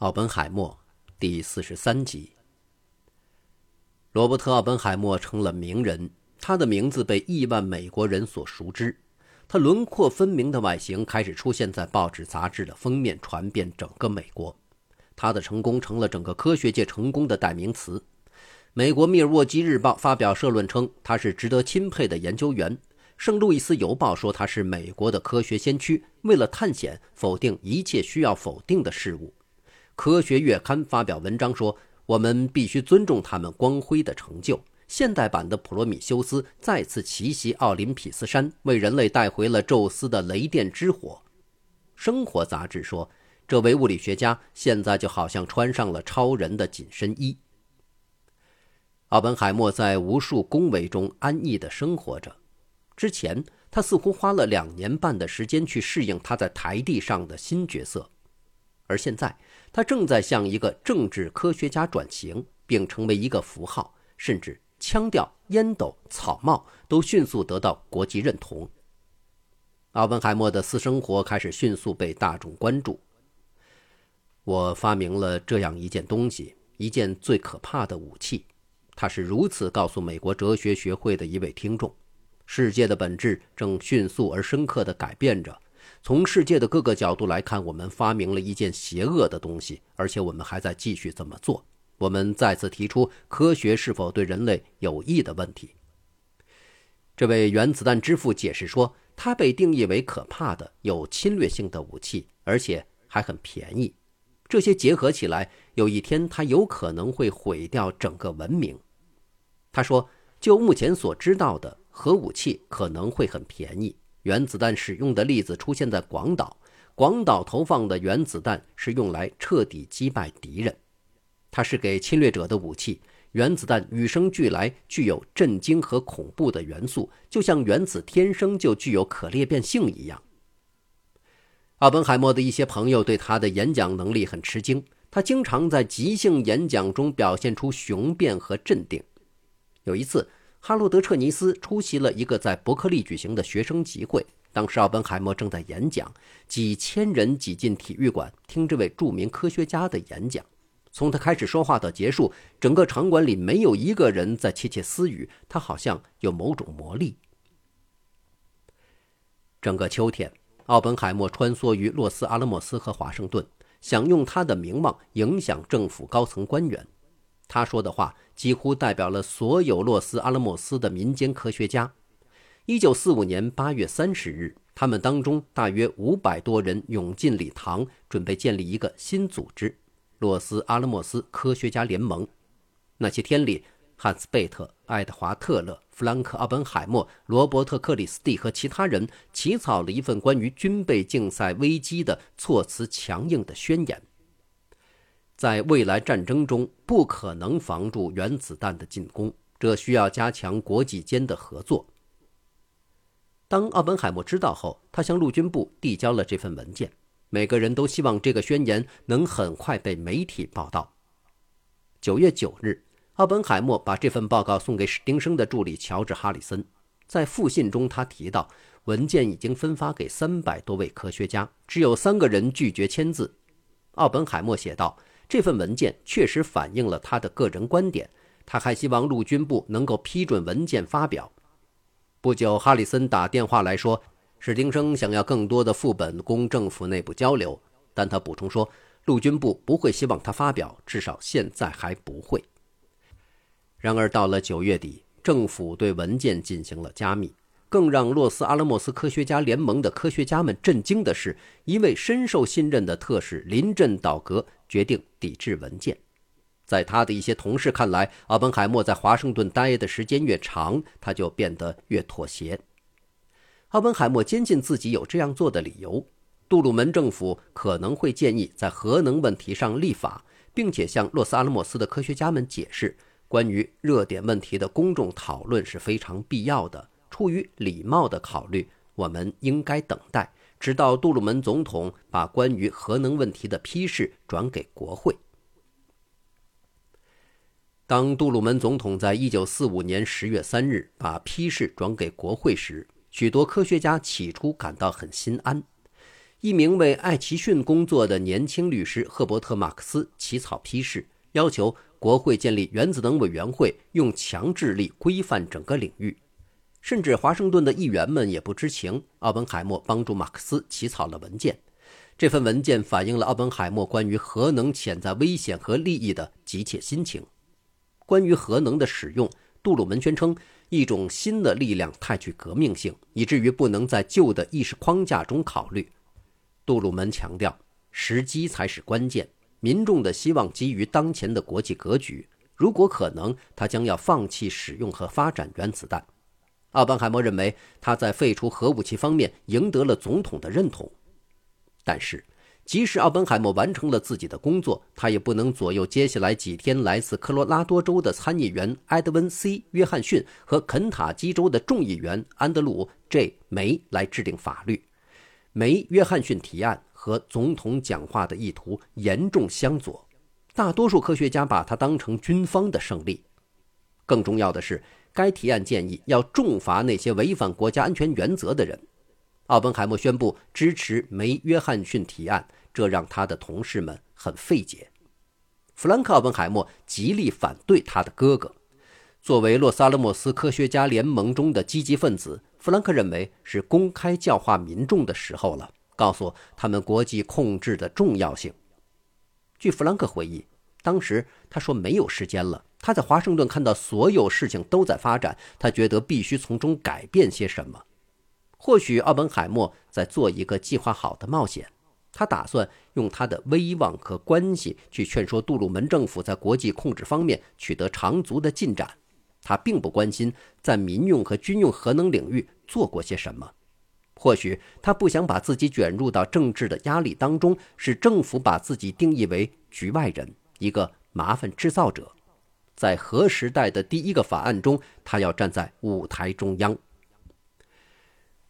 奥本海默第四十三集。罗伯特·奥本海默成了名人，他的名字被亿万美国人所熟知。他轮廓分明的外形开始出现在报纸杂志的封面，传遍整个美国。他的成功成了整个科学界成功的代名词。美国《密尔沃基日报》发表社论称他是值得钦佩的研究员。圣路易斯邮报说他是美国的科学先驱，为了探险，否定一切需要否定的事物。科学月刊发表文章说，我们必须尊重他们光辉的成就。现代版的普罗米修斯再次奇袭奥林匹斯山，为人类带回了宙斯的雷电之火。生活杂志说，这位物理学家现在就好像穿上了超人的紧身衣。奥本海默在无数恭维中安逸地生活着。之前，他似乎花了两年半的时间去适应他在台地上的新角色，而现在，他正在向一个政治科学家转型，并成为一个符号，甚至腔调、烟斗、草帽都迅速得到国际认同。奥本海默的私生活开始迅速被大众关注。我发明了这样一件东西，一件最可怕的武器。他是如此告诉美国哲学学会的一位听众。世界的本质正迅速而深刻地改变着。从世界的各个角度来看，我们发明了一件邪恶的东西，而且我们还在继续这么做。我们再次提出科学是否对人类有益的问题。这位原子弹之父解释说，它被定义为可怕的、有侵略性的武器，而且还很便宜。这些结合起来，有一天它有可能会毁掉整个文明。他说：“就目前所知道的。”核武器可能会很便宜。原子弹使用的例子出现在广岛，广岛投放的原子弹是用来彻底击败敌人，它是给侵略者的武器。原子弹与生俱来具有震惊和恐怖的元素，就像原子天生就具有可裂变性一样。奥本海默的一些朋友对他的演讲能力很吃惊，他经常在即兴演讲中表现出雄辩和镇定。有一次。哈罗德·彻尼斯出席了一个在伯克利举行的学生集会。当时，奥本海默正在演讲，几千人挤进体育馆听这位著名科学家的演讲。从他开始说话到结束，整个场馆里没有一个人在窃窃私语。他好像有某种魔力。整个秋天，奥本海默穿梭于洛斯阿拉莫斯和华盛顿，想用他的名望影响政府高层官员。他说的话几乎代表了所有洛斯阿拉莫斯的民间科学家。一九四五年八月三十日，他们当中大约五百多人涌进礼堂，准备建立一个新组织——洛斯阿拉莫斯科学家联盟。那些天里，汉斯·贝特、爱德华·特勒、弗兰克·奥本海默、罗伯特·克里斯蒂和其他人起草了一份关于军备竞赛危机的措辞强硬的宣言。在未来战争中，不可能防住原子弹的进攻，这需要加强国际间的合作。当奥本海默知道后，他向陆军部递交了这份文件。每个人都希望这个宣言能很快被媒体报道。九月九日，奥本海默把这份报告送给史丁生的助理乔治·哈里森。在复信中，他提到文件已经分发给三百多位科学家，只有三个人拒绝签字。奥本海默写道。这份文件确实反映了他的个人观点。他还希望陆军部能够批准文件发表。不久，哈里森打电话来说，史丁生想要更多的副本供政府内部交流，但他补充说，陆军部不会希望他发表，至少现在还不会。然而，到了九月底，政府对文件进行了加密。更让洛斯阿拉莫斯科学家联盟的科学家们震惊的是，一位深受信任的特使临阵倒戈，决定抵制文件。在他的一些同事看来，奥本海默在华盛顿待的时间越长，他就变得越妥协。奥本海默坚信自己有这样做的理由。杜鲁门政府可能会建议在核能问题上立法，并且向洛斯阿拉莫斯的科学家们解释，关于热点问题的公众讨论是非常必要的。出于礼貌的考虑，我们应该等待，直到杜鲁门总统把关于核能问题的批示转给国会。当杜鲁门总统在一九四五年十月三日把批示转给国会时，许多科学家起初感到很心安。一名为艾奇逊工作的年轻律师赫伯特·马克思起草批示，要求国会建立原子能委员会，用强制力规范整个领域。甚至华盛顿的议员们也不知情。奥本海默帮助马克思起草了文件，这份文件反映了奥本海默关于核能潜在危险和利益的急切心情。关于核能的使用，杜鲁门宣称。一种新的力量太具革命性，以至于不能在旧的意识框架中考虑。杜鲁门强调，时机才是关键。民众的希望基于当前的国际格局。如果可能，他将要放弃使用和发展原子弹。奥本海默认为他在废除核武器方面赢得了总统的认同，但是。即使奥本海默完成了自己的工作，他也不能左右接下来几天来自科罗拉多州的参议员埃德温 ·C· 约翰逊和肯塔基州的众议员安德鲁 ·J· 梅来制定法律。梅约翰逊提案和总统讲话的意图严重相左，大多数科学家把它当成军方的胜利。更重要的是，该提案建议要重罚那些违反国家安全原则的人。奥本海默宣布支持梅约翰逊提案。这让他的同事们很费解。弗兰克·奥本海默极力反对他的哥哥。作为洛斯阿拉莫斯科学家联盟中的积极分子，弗兰克认为是公开教化民众的时候了，告诉他们国际控制的重要性。据弗兰克回忆，当时他说没有时间了。他在华盛顿看到所有事情都在发展，他觉得必须从中改变些什么。或许奥本海默在做一个计划好的冒险。他打算用他的威望和关系去劝说杜鲁门政府在国际控制方面取得长足的进展。他并不关心在民用和军用核能领域做过些什么。或许他不想把自己卷入到政治的压力当中，使政府把自己定义为局外人，一个麻烦制造者。在核时代的第一个法案中，他要站在舞台中央。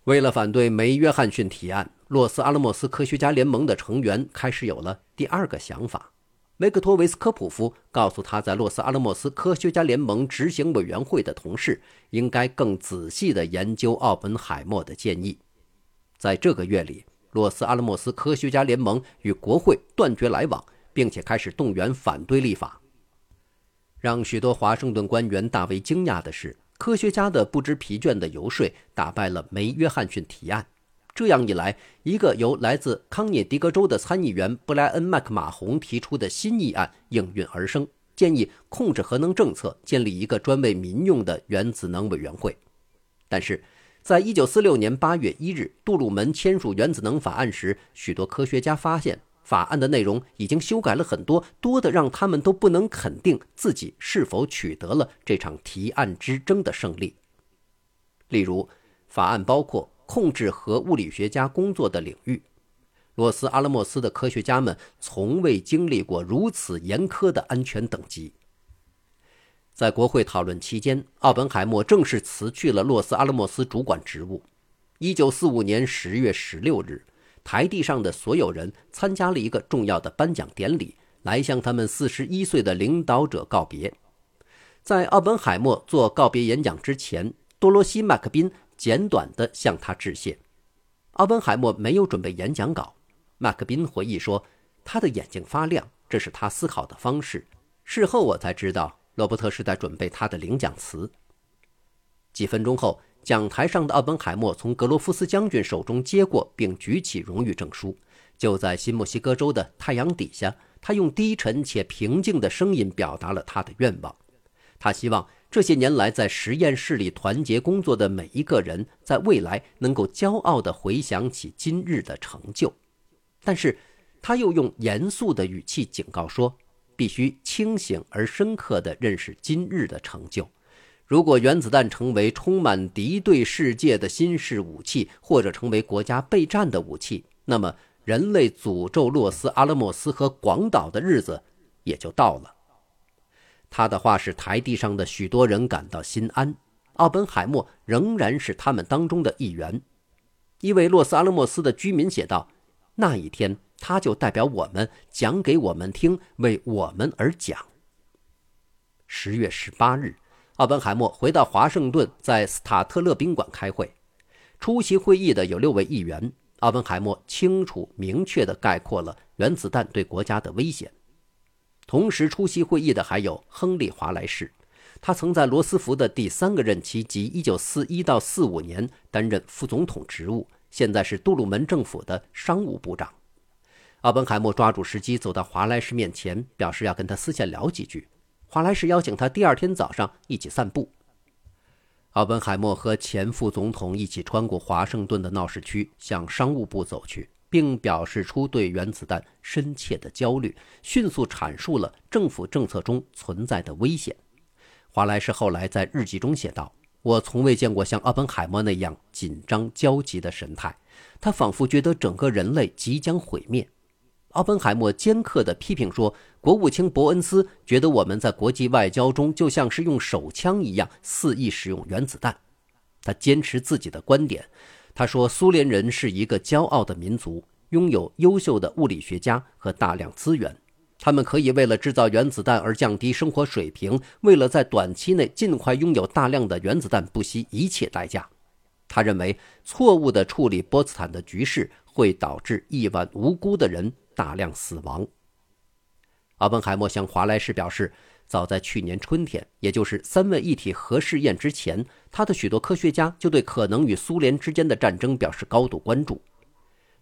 为了反对梅约翰逊提案。洛斯阿拉莫斯科学家联盟的成员开始有了第二个想法。维克托·维斯科普夫告诉他在洛斯阿拉莫斯科学家联盟执行委员会的同事，应该更仔细地研究奥本海默的建议。在这个月里，洛斯阿拉莫斯科学家联盟与国会断绝来往，并且开始动员反对立法。让许多华盛顿官员大为惊讶的是，科学家的不知疲倦的游说打败了梅约翰逊提案。这样一来，一个由来自康涅狄格州的参议员布莱恩·麦克马洪提出的新议案应运而生，建议控制核能政策，建立一个专为民用的原子能委员会。但是，在一九四六年八月一日，杜鲁门签署原子能法案时，许多科学家发现法案的内容已经修改了很多，多的让他们都不能肯定自己是否取得了这场提案之争的胜利。例如，法案包括。控制核物理学家工作的领域，洛斯阿拉莫斯的科学家们从未经历过如此严苛的安全等级。在国会讨论期间，奥本海默正式辞去了洛斯阿拉莫斯主管职务。一九四五年十月十六日，台地上的所有人参加了一个重要的颁奖典礼，来向他们四十一岁的领导者告别。在奥本海默做告别演讲之前，多罗西·麦克宾。简短地向他致谢。奥本海默没有准备演讲稿。麦克宾回忆说：“他的眼睛发亮，这是他思考的方式。”事后我才知道，罗伯特是在准备他的领奖词。几分钟后，讲台上的奥本海默从格罗夫斯将军手中接过，并举起荣誉证书。就在新墨西哥州的太阳底下，他用低沉且平静的声音表达了他的愿望。他希望。这些年来，在实验室里团结工作的每一个人，在未来能够骄傲地回想起今日的成就。但是，他又用严肃的语气警告说：“必须清醒而深刻地认识今日的成就。如果原子弹成为充满敌对世界的新式武器，或者成为国家备战的武器，那么人类诅咒洛斯阿拉莫斯和广岛的日子也就到了。”他的话使台地上的许多人感到心安。奥本海默仍然是他们当中的一员。一位洛斯阿拉莫斯的居民写道：“那一天，他就代表我们讲给我们听，为我们而讲。”十月十八日，奥本海默回到华盛顿，在斯塔特勒宾馆开会。出席会议的有六位议员。奥本海默清楚明确地概括了原子弹对国家的危险。同时出席会议的还有亨利·华莱士，他曾在罗斯福的第三个任期即1941到45年担任副总统职务，现在是杜鲁门政府的商务部长。奥本海默抓住时机走到华莱士面前，表示要跟他私下聊几句。华莱士邀请他第二天早上一起散步。奥本海默和前副总统一起穿过华盛顿的闹市区，向商务部走去。并表示出对原子弹深切的焦虑，迅速阐述了政府政策中存在的危险。华莱士后来在日记中写道：“我从未见过像奥本海默那样紧张焦急的神态，他仿佛觉得整个人类即将毁灭。”奥本海默尖刻地批评说：“国务卿伯恩斯觉得我们在国际外交中就像是用手枪一样肆意使用原子弹。”他坚持自己的观点。他说：“苏联人是一个骄傲的民族，拥有优秀的物理学家和大量资源。他们可以为了制造原子弹而降低生活水平，为了在短期内尽快拥有大量的原子弹，不惜一切代价。”他认为，错误地处理波茨坦的局势会导致亿万无辜的人大量死亡。奥本海默向华莱士表示。早在去年春天，也就是三位一体核试验之前，他的许多科学家就对可能与苏联之间的战争表示高度关注。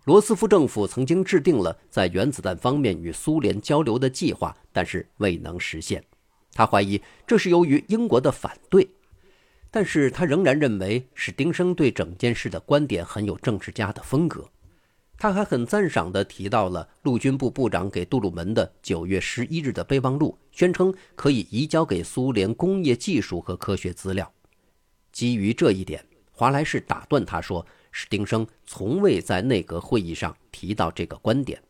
罗斯福政府曾经制定了在原子弹方面与苏联交流的计划，但是未能实现。他怀疑这是由于英国的反对，但是他仍然认为史丁生对整件事的观点很有政治家的风格。他还很赞赏地提到了陆军部部长给杜鲁门的九月十一日的备忘录，宣称可以移交给苏联工业技术和科学资料。基于这一点，华莱士打断他说：“史丁生从未在内阁会议上提到这个观点。”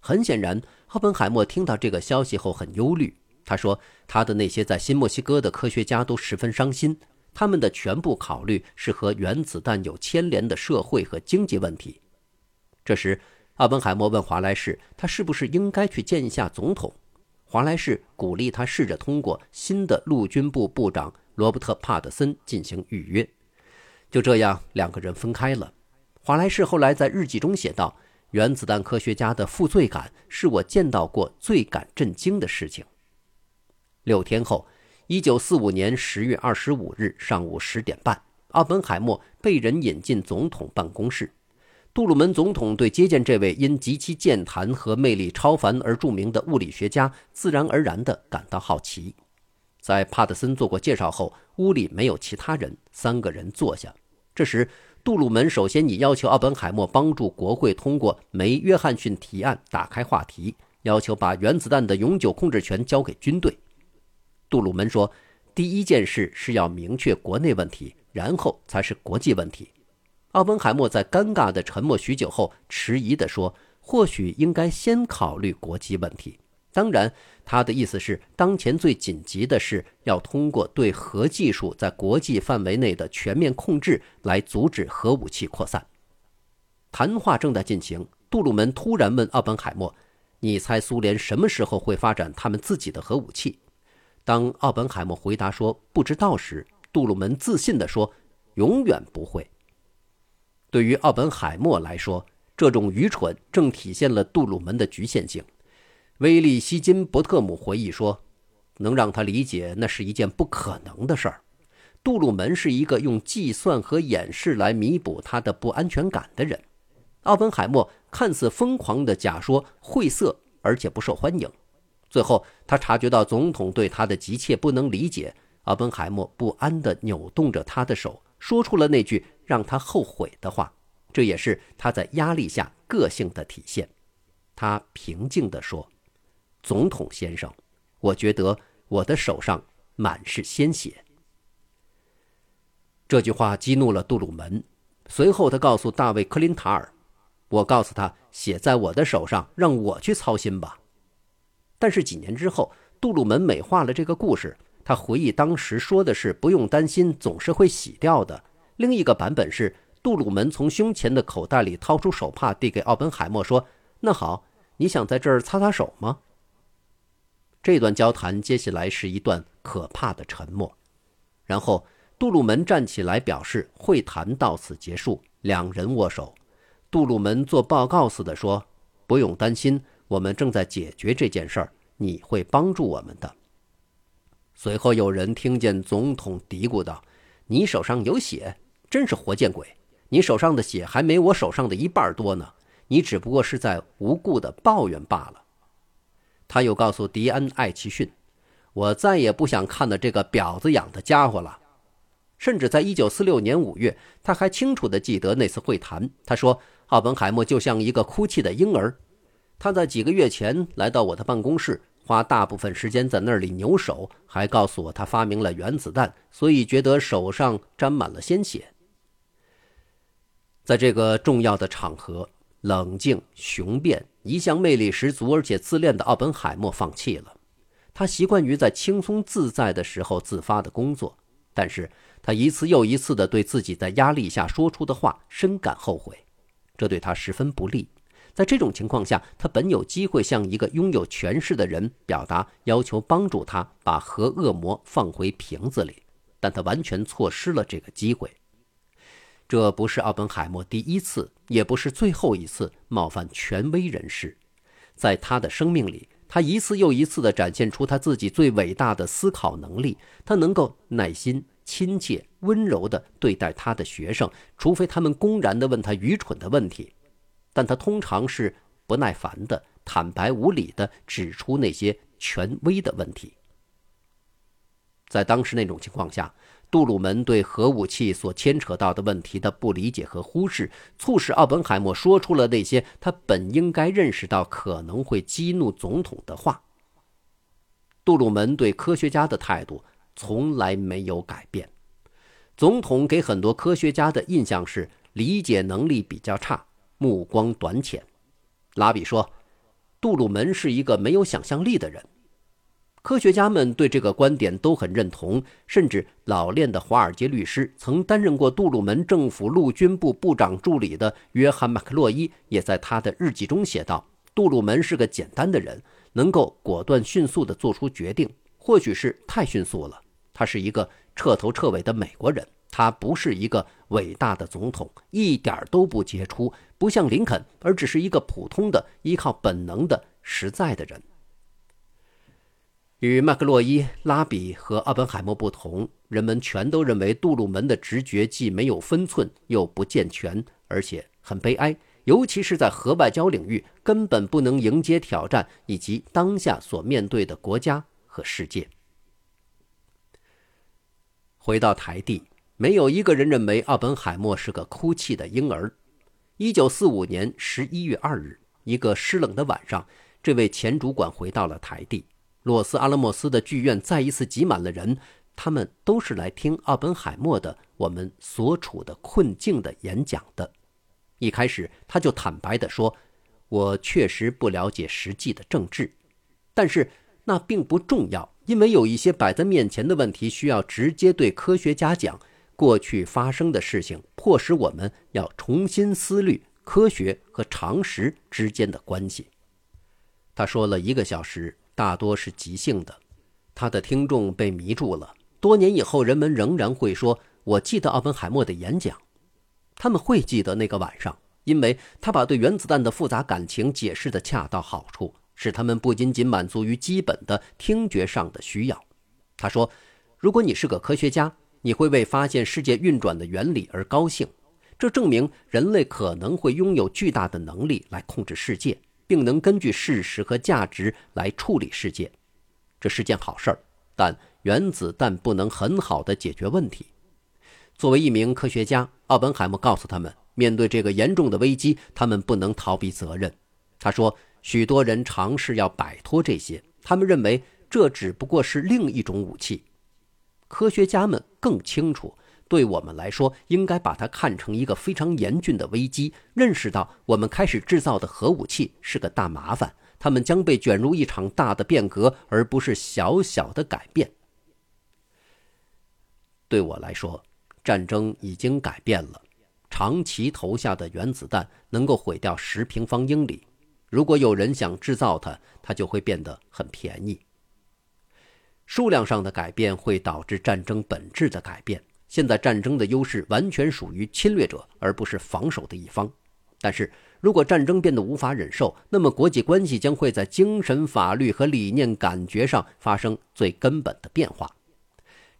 很显然，赫本海默听到这个消息后很忧虑。他说：“他的那些在新墨西哥的科学家都十分伤心，他们的全部考虑是和原子弹有牵连的社会和经济问题。”这时，奥本海默问华莱士：“他是不是应该去见一下总统？”华莱士鼓励他试着通过新的陆军部部长罗伯特·帕特森进行预约。就这样，两个人分开了。华莱士后来在日记中写道：“原子弹科学家的负罪感是我见到过最感震惊的事情。”六天后，一九四五年十月二十五日上午十点半，奥本海默被人引进总统办公室。杜鲁门总统对接见这位因极其健谈和魅力超凡而著名的物理学家，自然而然地感到好奇。在帕特森做过介绍后，屋里没有其他人，三个人坐下。这时，杜鲁门首先以要求奥本海默帮助国会通过梅约翰逊提案打开话题，要求把原子弹的永久控制权交给军队。杜鲁门说：“第一件事是要明确国内问题，然后才是国际问题。”奥本海默在尴尬的沉默许久后，迟疑地说：“或许应该先考虑国际问题。当然，他的意思是，当前最紧急的是要通过对核技术在国际范围内的全面控制来阻止核武器扩散。”谈话正在进行，杜鲁门突然问奥本海默：“你猜苏联什么时候会发展他们自己的核武器？”当奥本海默回答说“不知道”时，杜鲁门自信地说：“永远不会。”对于奥本海默来说，这种愚蠢正体现了杜鲁门的局限性。威利·希金伯特姆回忆说：“能让他理解那是一件不可能的事儿。”杜鲁门是一个用计算和掩饰来弥补他的不安全感的人。奥本海默看似疯狂的假说晦涩而且不受欢迎。最后，他察觉到总统对他的急切不能理解。奥本海默不安地扭动着他的手，说出了那句。让他后悔的话，这也是他在压力下个性的体现。他平静地说：“总统先生，我觉得我的手上满是鲜血。”这句话激怒了杜鲁门。随后，他告诉大卫·克林塔尔：“我告诉他，血在我的手上，让我去操心吧。”但是几年之后，杜鲁门美化了这个故事。他回忆当时说的是：“不用担心，总是会洗掉的。”另一个版本是杜鲁门从胸前的口袋里掏出手帕，递给奥本海默，说：“那好，你想在这儿擦擦手吗？”这段交谈接下来是一段可怕的沉默，然后杜鲁门站起来表示会谈到此结束，两人握手。杜鲁门做报告似的说：“不用担心，我们正在解决这件事儿，你会帮助我们的。”随后有人听见总统嘀咕道：“你手上有血，真是活见鬼！你手上的血还没我手上的一半多呢，你只不过是在无故的抱怨罢了。”他又告诉迪恩·艾奇逊：“我再也不想看到这个婊子养的家伙了。”甚至在1946年5月，他还清楚地记得那次会谈。他说：“奥本海默就像一个哭泣的婴儿。他在几个月前来到我的办公室。”花大部分时间在那里扭手，还告诉我他发明了原子弹，所以觉得手上沾满了鲜血。在这个重要的场合，冷静雄辩、一向魅力十足而且自恋的奥本海默放弃了。他习惯于在轻松自在的时候自发的工作，但是他一次又一次的对自己在压力下说出的话深感后悔，这对他十分不利。在这种情况下，他本有机会向一个拥有权势的人表达要求，帮助他把核恶魔放回瓶子里，但他完全错失了这个机会。这不是奥本海默第一次，也不是最后一次冒犯权威人士。在他的生命里，他一次又一次地展现出他自己最伟大的思考能力。他能够耐心、亲切、温柔地对待他的学生，除非他们公然地问他愚蠢的问题。但他通常是不耐烦的、坦白无理的指出那些权威的问题。在当时那种情况下，杜鲁门对核武器所牵扯到的问题的不理解和忽视，促使奥本海默说出了那些他本应该认识到可能会激怒总统的话。杜鲁门对科学家的态度从来没有改变。总统给很多科学家的印象是理解能力比较差。目光短浅，拉比说：“杜鲁门是一个没有想象力的人。”科学家们对这个观点都很认同，甚至老练的华尔街律师、曾担任过杜鲁门政府陆军部部长助理的约翰·麦克洛伊也在他的日记中写道：“杜鲁门是个简单的人，能够果断迅速地做出决定，或许是太迅速了。他是一个彻头彻尾的美国人。”他不是一个伟大的总统，一点都不杰出，不像林肯，而只是一个普通的、依靠本能的、实在的人。与麦克洛伊、拉比和奥本海默不同，人们全都认为杜鲁门的直觉既没有分寸，又不健全，而且很悲哀，尤其是在核外交领域，根本不能迎接挑战以及当下所面对的国家和世界。回到台地。没有一个人认为奥本海默是个哭泣的婴儿。一九四五年十一月二日，一个湿冷的晚上，这位前主管回到了台地。洛斯阿拉莫斯的剧院再一次挤满了人，他们都是来听奥本海默的《我们所处的困境》的演讲的。一开始，他就坦白地说：“我确实不了解实际的政治，但是那并不重要，因为有一些摆在面前的问题需要直接对科学家讲。”过去发生的事情迫使我们要重新思虑科学和常识之间的关系。他说了一个小时，大多是即兴的。他的听众被迷住了。多年以后，人们仍然会说：“我记得奥本海默的演讲。”他们会记得那个晚上，因为他把对原子弹的复杂感情解释得恰到好处，使他们不仅仅满足于基本的听觉上的需要。他说：“如果你是个科学家。”你会为发现世界运转的原理而高兴，这证明人类可能会拥有巨大的能力来控制世界，并能根据事实和价值来处理世界，这是件好事儿。但原子弹不能很好的解决问题。作为一名科学家，奥本海默告诉他们，面对这个严重的危机，他们不能逃避责任。他说，许多人尝试要摆脱这些，他们认为这只不过是另一种武器。科学家们更清楚，对我们来说，应该把它看成一个非常严峻的危机，认识到我们开始制造的核武器是个大麻烦，他们将被卷入一场大的变革，而不是小小的改变。对我来说，战争已经改变了，长崎投下的原子弹能够毁掉十平方英里，如果有人想制造它，它就会变得很便宜。数量上的改变会导致战争本质的改变。现在战争的优势完全属于侵略者，而不是防守的一方。但是如果战争变得无法忍受，那么国际关系将会在精神、法律和理念、感觉上发生最根本的变化。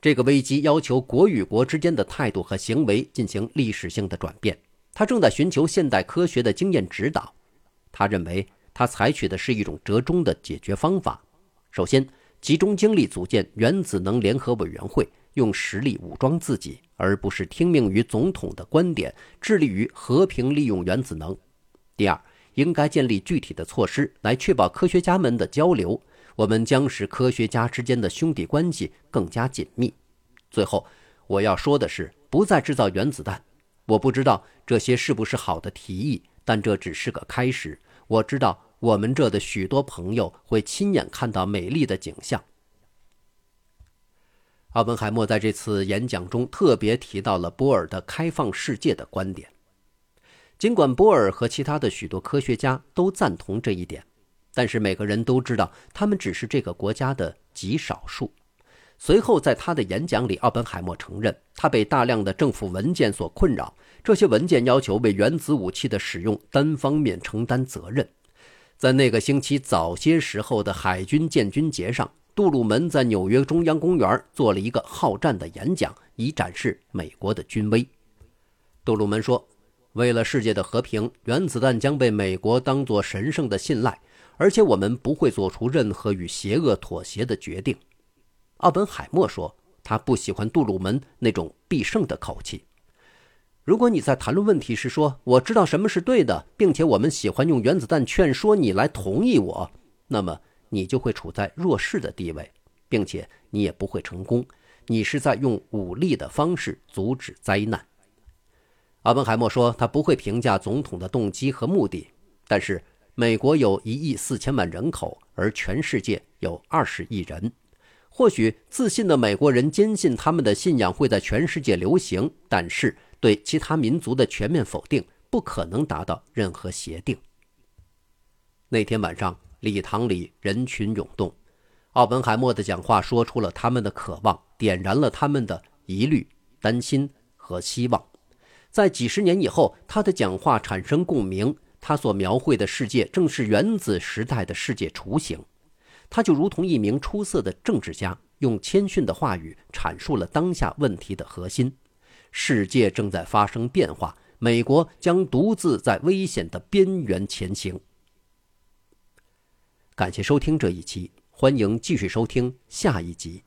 这个危机要求国与国之间的态度和行为进行历史性的转变。他正在寻求现代科学的经验指导。他认为他采取的是一种折中的解决方法。首先，集中精力组建原子能联合委员会，用实力武装自己，而不是听命于总统的观点，致力于和平利用原子能。第二，应该建立具体的措施来确保科学家们的交流。我们将使科学家之间的兄弟关系更加紧密。最后，我要说的是，不再制造原子弹。我不知道这些是不是好的提议，但这只是个开始。我知道我们这的许多朋友会亲眼看到美丽的景象。奥本海默在这次演讲中特别提到了波尔的开放世界的观点，尽管波尔和其他的许多科学家都赞同这一点。但是每个人都知道，他们只是这个国家的极少数。随后，在他的演讲里，奥本海默承认，他被大量的政府文件所困扰。这些文件要求为原子武器的使用单方面承担责任。在那个星期早些时候的海军建军节上，杜鲁门在纽约中央公园做了一个好战的演讲，以展示美国的军威。杜鲁门说：“为了世界的和平，原子弹将被美国当作神圣的信赖。”而且我们不会做出任何与邪恶妥协的决定，奥本海默说，他不喜欢杜鲁门那种必胜的口气。如果你在谈论问题时说我知道什么是对的，并且我们喜欢用原子弹劝说你来同意我，那么你就会处在弱势的地位，并且你也不会成功。你是在用武力的方式阻止灾难。阿本海默说，他不会评价总统的动机和目的，但是。美国有一亿四千万人口，而全世界有二十亿人。或许自信的美国人坚信他们的信仰会在全世界流行，但是对其他民族的全面否定不可能达到任何协定。那天晚上，礼堂里人群涌动，奥本海默的讲话说出了他们的渴望，点燃了他们的疑虑、担心和希望。在几十年以后，他的讲话产生共鸣。他所描绘的世界正是原子时代的世界雏形，他就如同一名出色的政治家，用谦逊的话语阐述了当下问题的核心：世界正在发生变化，美国将独自在危险的边缘前行。感谢收听这一期，欢迎继续收听下一集。